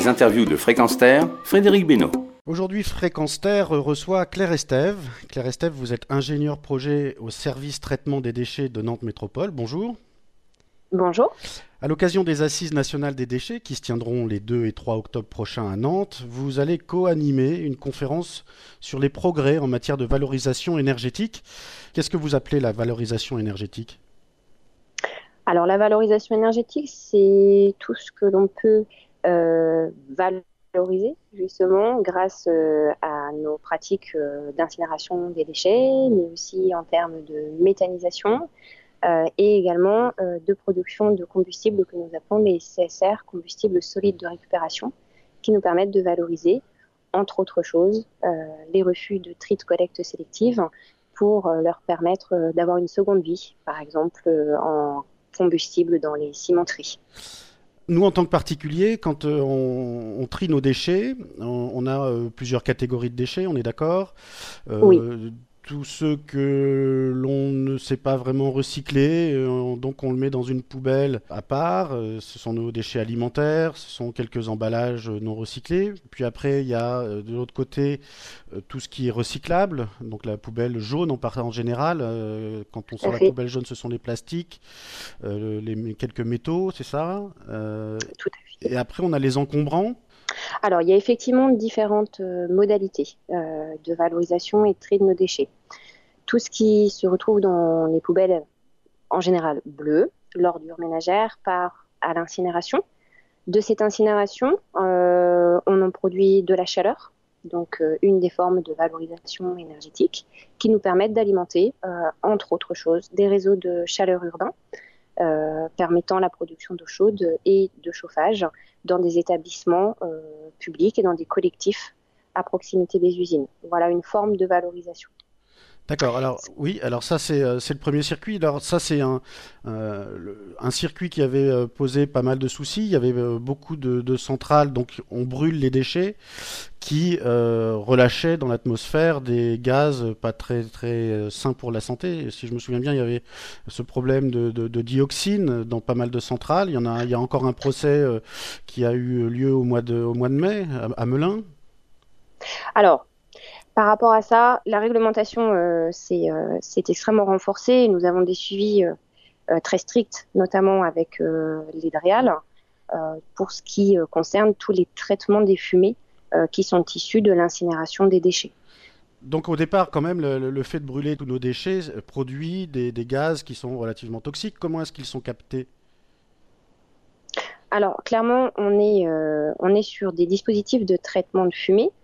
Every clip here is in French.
Les interviews de Fréquence Terre, Frédéric Benoît. Aujourd'hui, Fréquence Terre reçoit Claire Estève. Claire Estève, vous êtes ingénieur projet au service traitement des déchets de Nantes Métropole. Bonjour. Bonjour. À l'occasion des Assises nationales des déchets qui se tiendront les 2 et 3 octobre prochains à Nantes, vous allez co-animer une conférence sur les progrès en matière de valorisation énergétique. Qu'est-ce que vous appelez la valorisation énergétique? Alors la valorisation énergétique, c'est tout ce que l'on peut euh, valoriser justement grâce euh, à nos pratiques euh, d'incinération des déchets, mais aussi en termes de méthanisation, et également de production de combustibles que nous appelons les CSR, combustibles solides de récupération, qui nous permettent de valoriser, entre autres choses, les refus de tri de collecte sélective pour leur permettre d'avoir une seconde vie, par exemple en combustible dans les cimenteries. Nous, en tant que particulier, quand on, on, trie nos déchets, on, a plusieurs catégories de déchets, on est d'accord. Oui tout ce que l'on ne sait pas vraiment recycler, euh, donc on le met dans une poubelle à part. Euh, ce sont nos déchets alimentaires, ce sont quelques emballages non recyclés. Puis après, il y a euh, de l'autre côté tout ce qui est recyclable, donc la poubelle jaune en, en général. Quand on sort la poubelle jaune, ce sont les plastiques, les, quelques métaux, c'est ça Tout à fait. Et après, on a les encombrants. Alors, il y a effectivement différentes euh, modalités euh, de valorisation et de tri de nos déchets. Tout ce qui se retrouve dans les poubelles, en général bleues, l'ordure ménagère, part à l'incinération. De cette incinération, euh, on en produit de la chaleur, donc une des formes de valorisation énergétique, qui nous permettent d'alimenter, entre autres choses, des réseaux de chaleur urbains, permettant la production d'eau chaude et de chauffage dans des établissements euh, publics et dans des collectifs à proximité des usines. Voilà une forme de valorisation. D'accord. Alors oui, alors ça c'est euh, le premier circuit. Alors ça c'est un, euh, circuit qui avait euh, posé pas mal de soucis. Il y avait beaucoup de, centrales, donc on brûle les déchets qui relâchaient dans l'atmosphère des gaz pas très très sains pour la santé. Si je me souviens bien, il y avait ce problème de, de, dioxine dans pas mal de centrales. Il y en a encore un procès qui a eu lieu au mois de, au mois de mai à, à Melun. Alors, par rapport à ça, la réglementation euh, euh, s'est extrêmement renforcée. Nous avons des suivis euh, très stricts, notamment avec les DREAL, pour ce qui concerne tous les traitements des fumées qui sont issus de l'incinération des déchets. Donc au départ, quand même, le, fait de brûler tous nos déchets produit des, des gaz qui sont relativement toxiques. Comment est-ce qu'ils sont captés? Alors clairement, on est, on est sur des dispositifs de traitement de fumée euh,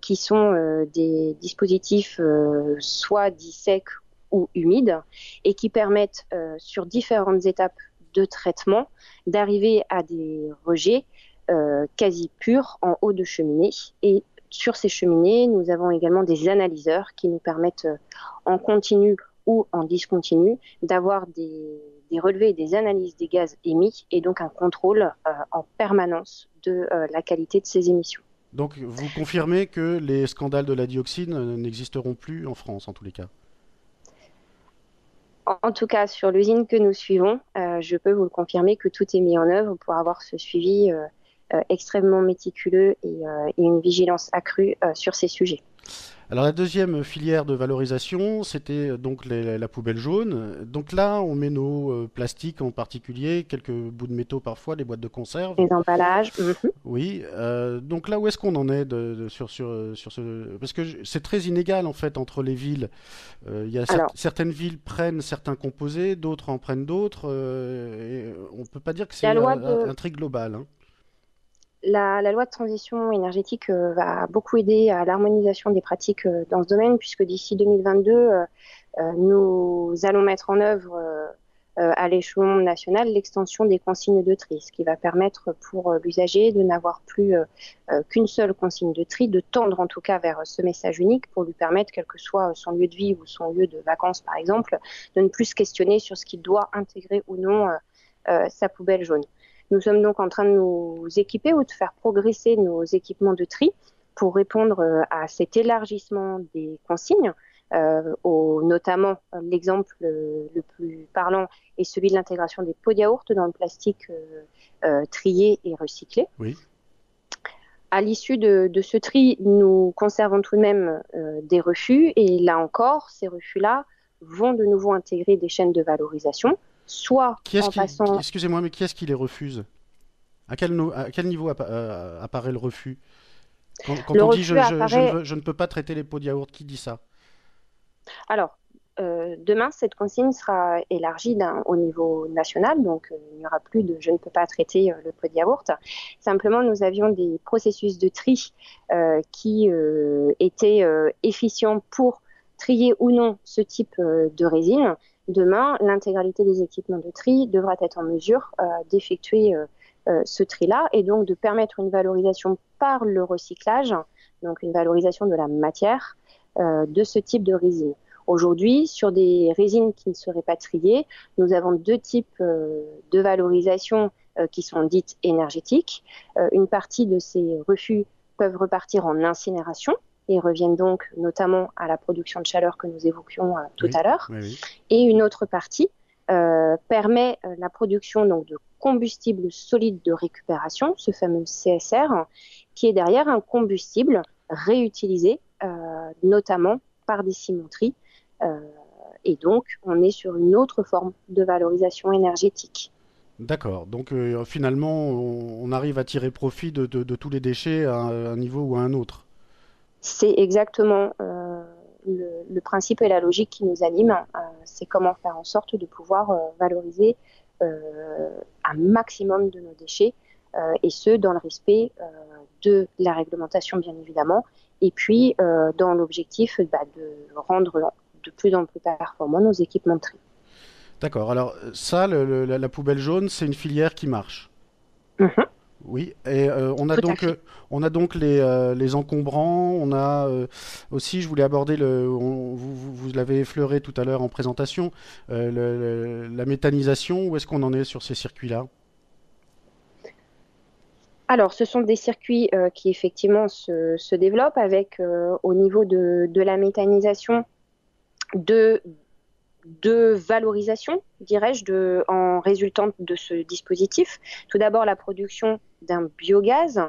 qui sont euh, des dispositifs euh, soit dits secs ou humides et qui permettent sur différentes étapes de traitement d'arriver à des rejets quasi purs en haut de cheminée et sur ces cheminées, nous avons également des analyseurs qui nous permettent en continu ou en discontinu d'avoir des, des, relevés et des analyses des gaz émis et donc un contrôle en permanence de la qualité de ces émissions. Donc vous confirmez que les scandales de la dioxine euh, n'existeront plus en France en tous les cas? En tout cas, sur l'usine que nous suivons, euh, je peux vous le confirmer que tout est mis en œuvre pour avoir ce suivi euh, extrêmement méticuleux et, et, une vigilance accrue sur ces sujets. Alors la deuxième filière de valorisation, c'était euh, donc la poubelle jaune. Donc là, on met nos euh, plastiques en particulier, quelques bouts de métaux parfois, des boîtes de conserve. Les emballages. Mhm. Oui. Euh, donc là, où est-ce qu'on en est de, sur, sur, sur, ce... Parce que c'est très inégal en fait entre les villes. Il y a certaines villes prennent certains composés, d'autres en prennent d'autres. on ne peut pas dire que c'est un, un, truc global. Hein. La, loi de transition énergétique euh, va beaucoup aider à l'harmonisation des pratiques euh, dans ce domaine, puisque d'ici 2022, euh, nous allons mettre en œuvre à l'échelon national l'extension des consignes de tri, ce qui va permettre pour l'usager de n'avoir plus qu'une seule consigne de tri, de tendre en tout cas vers ce message unique pour lui permettre, quel que soit son lieu de vie ou son lieu de vacances par exemple, de ne plus se questionner sur ce qu'il doit intégrer ou non sa poubelle jaune. Nous sommes donc en train de nous équiper ou de faire progresser nos équipements de tri pour répondre euh, à cet élargissement des consignes. Euh, au, notamment, l'exemple euh, le plus parlant est celui de l'intégration des pots de yaourt dans le plastique euh, trié et recyclé. Oui. À l'issue de, ce tri, nous conservons tout de même des refus et là encore, ces refus-là vont de nouveau intégrer des chaînes de valorisation, soit en passant... Excusez-moi, mais qui est-ce qui les refuse? À quel, à quel niveau apparaît le refus? Quand, on dit je, ne peux pas traiter les pots de yaourt, qui dit ça? Alors, euh, demain, cette consigne sera élargie au niveau national, donc euh, il n'y aura plus de je ne peux pas traiter euh, le pot de yaourt. Simplement, nous avions des processus de tri qui étaient efficients pour trier ou non ce type de résine. Demain, l'intégralité des équipements de tri devra être en mesure d'effectuer ce tri-là et donc de permettre une valorisation par le recyclage, donc une valorisation de la matière de ce type de résine. Aujourd'hui, sur des résines qui ne seraient pas triées, nous avons deux types euh, de valorisation euh, qui sont dites énergétiques. Euh, une partie de ces refus peuvent repartir en incinération et reviennent donc notamment à la production de chaleur que nous évoquions tout à l'heure. Et une autre partie permet la production donc de combustible solide de récupération, ce fameux CSR, qui est derrière un combustible réutilisé, notamment par des cimenteries euh, et donc, on est sur une autre forme de valorisation énergétique. D'accord. Donc euh, finalement, on, arrive à tirer profit de, tous les déchets à un, niveau ou à un autre. C'est exactement euh, le, principe et la logique qui nous animent. c'est comment faire en sorte de pouvoir valoriser un maximum de nos déchets, et ce, dans le respect de la réglementation, bien évidemment, et puis dans l'objectif bah, de rendre de plus en plus performants nos équipements de tri. D'accord. Alors ça, la, poubelle jaune, c'est une filière qui marche? Mhm. Oui, et euh, on, a donc, euh, on a donc les, euh, les encombrants, on a aussi, je voulais aborder, le, vous, vous l'avez effleuré tout à l'heure en présentation, la méthanisation, où est-ce qu'on en est sur ces circuits-là? Alors, ce sont des circuits qui effectivement se, se développent avec, au niveau de, de la méthanisation, de, de valorisation, dirais-je, en résultant de ce dispositif. Tout d'abord, la production d'un biogaz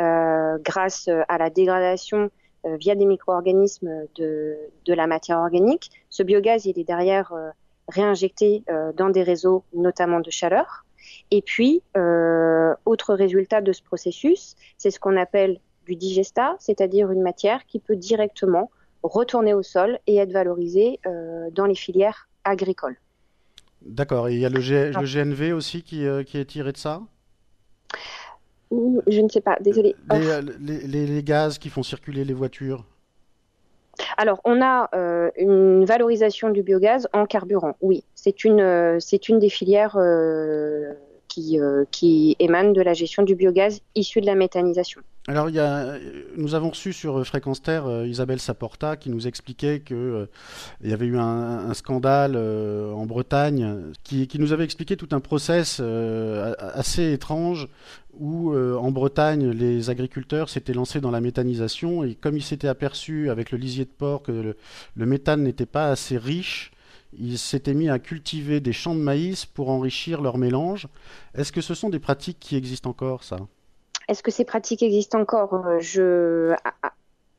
euh, grâce à la dégradation euh, via des micro-organismes de, la matière organique. Ce biogaz, il est derrière euh, réinjecté dans des réseaux, notamment de chaleur. Et puis, autre résultat de ce processus, c'est ce qu'on appelle du digesta, c'est-à-dire une matière qui peut directement retourner au sol et être valorisé euh, dans les filières agricoles. D'accord. Et il y a le, GNV aussi qui, euh, qui, est tiré de ça? Je ne sais pas, désolé. Euh, les, les, gaz qui font circuler les voitures alors, on a une valorisation du biogaz en carburant. Oui, c'est une, c'est une des filières qui, qui émanent de la gestion du biogaz issu de la méthanisation. Alors, a, nous avons reçu sur Fréquence Terre euh, Isabelle Saporta qui nous expliquait qu'il euh, y avait eu un, scandale euh, en Bretagne qui, nous avait expliqué tout un process assez étrange où en Bretagne les agriculteurs s'étaient lancés dans la méthanisation et comme ils s'étaient aperçus avec le lisier de porc que le méthane n'était pas assez riche, ils s'étaient mis à cultiver des champs de maïs pour enrichir leur mélange. Est-ce que ce sont des pratiques qui existent encore, ça? Est-ce que ces pratiques existent encore? Euh, je,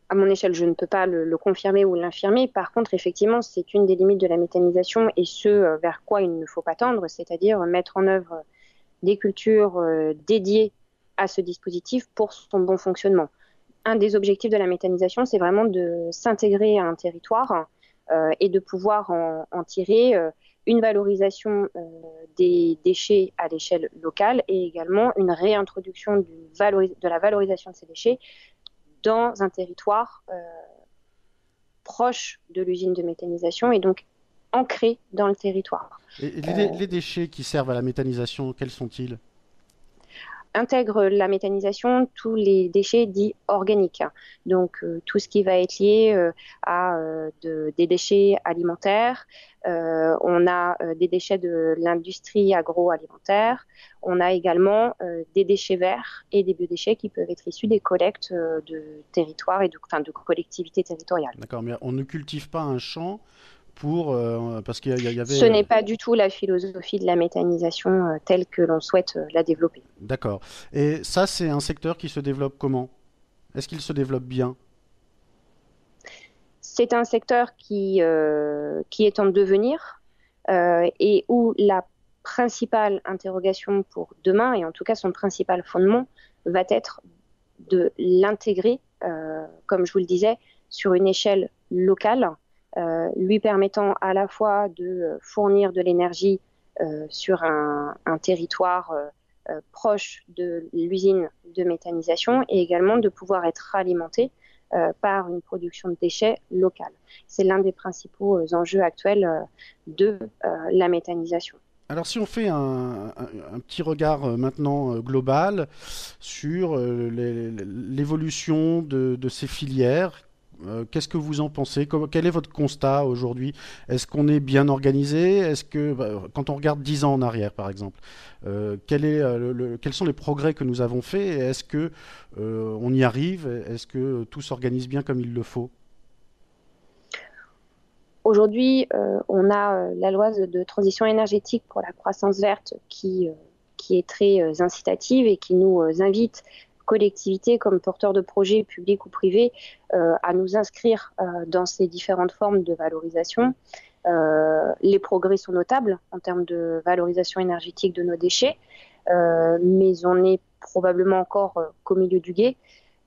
à, mon échelle, je ne peux pas le, confirmer ou l'infirmer. Par contre, effectivement, c'est une des limites de la méthanisation et ce euh, vers quoi il ne faut pas tendre, c'est-à-dire mettre en œuvre des cultures euh, dédiées à ce dispositif pour son bon fonctionnement. Un des objectifs de la méthanisation, c'est vraiment de s'intégrer à un territoire et de pouvoir en tirer une valorisation euh, des déchets à l'échelle locale et également une réintroduction de la valorisation de ces déchets dans un territoire euh, proche de l'usine de méthanisation et donc ancré dans le territoire. Et les déchets qui servent à la méthanisation, quels sont-ils? Intègre la méthanisation tous les déchets dits organiques. Donc euh, tout ce qui va être lié euh, à euh, des déchets alimentaires. on a des déchets de l'industrie agroalimentaire. On a également des déchets verts et des biodéchets qui peuvent être issus des collectes de territoires et de, de collectivités territoriales. D'accord, mais on ne cultive pas un champ pour euh, parce qu'il y, avait. Ce n'est pas du tout la philosophie de la méthanisation euh, telle que l'on souhaite euh, la développer. D'accord. Et ça, c'est un secteur qui se développe comment? Est-ce qu'il se développe bien? C'est un secteur qui, qui est en devenir et où la principale interrogation pour demain, et en tout cas son principal fondement, va être de l'intégrer, comme je vous le disais, sur une échelle locale, lui permettant à la fois de fournir de l'énergie euh, sur un, territoire euh, euh, proche de l'usine de méthanisation et également de pouvoir être alimenté par une production de déchets locale. C'est l'un des principaux enjeux actuels de la méthanisation. Alors si on fait un, petit regard maintenant global sur l'évolution de, ces filières, euh, qu'est-ce que vous en pensez Quel est votre constat aujourd'hui Est-ce qu'on est bien organisé Est-ce que, bah, quand on regarde 10 ans en arrière, par exemple, euh, euh, quels sont les progrès que nous avons faits Est-ce que on y arrive Est-ce que tout s'organise bien comme il le faut Aujourd'hui, on a la loi de transition énergétique pour la croissance verte qui est très incitative et qui nous invite collectivités comme porteurs de projets publics ou privés euh, à nous inscrire euh, dans ces différentes formes de valorisation. Euh, les progrès sont notables en termes de valorisation énergétique de nos déchets, mais on est probablement encore qu'au milieu du guet.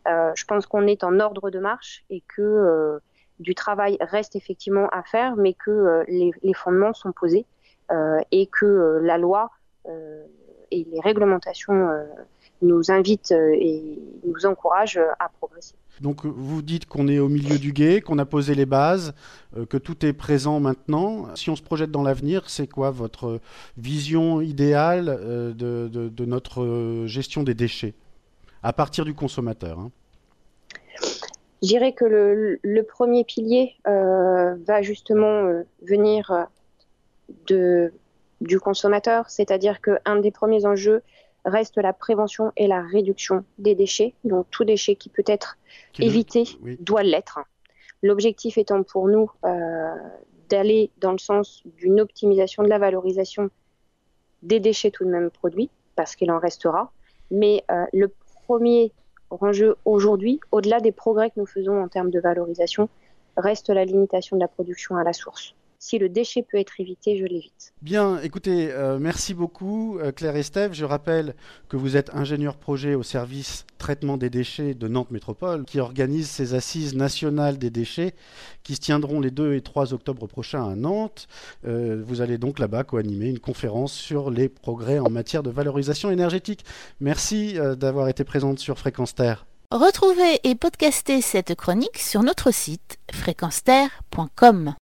je pense qu'on est en ordre de marche et que du travail reste effectivement à faire, mais que les, les, fondements sont posés et que la loi et les réglementations nous invite euh, et nous encourage euh, à progresser. Donc vous dites qu'on est au milieu du guet, qu'on a posé les bases, euh, que tout est présent maintenant. Si on se projette dans l'avenir, c'est quoi votre vision idéale de, notre gestion des déchets à partir du consommateur hein? Je dirais que le, premier pilier va justement venir de, du consommateur, c'est-à-dire qu'un des premiers enjeux, reste la prévention et la réduction des déchets. Donc tout déchet qui peut être évité doit l'être. L'objectif étant pour nous euh, d'aller dans le sens d'une optimisation de la valorisation des déchets tout de même produits, parce qu'il en restera. Mais euh, le premier enjeu aujourd'hui, au-delà des progrès que nous faisons en termes de valorisation, reste la limitation de la production à la source si le déchet peut être évité, je l'évite. Bien, écoutez, euh, merci beaucoup euh, Claire Estève. Je rappelle que vous êtes ingénieur projet au service traitement des déchets de Nantes Métropole, qui organise ces assises nationales des déchets qui se tiendront les 2 et 3 octobre prochains à Nantes. Euh, vous allez donc là-bas co-animer une conférence sur les progrès en matière de valorisation énergétique. Merci d'avoir été présente sur Fréquence Terre. Retrouvez et podcastez cette chronique sur notre site fréquenceterre.com.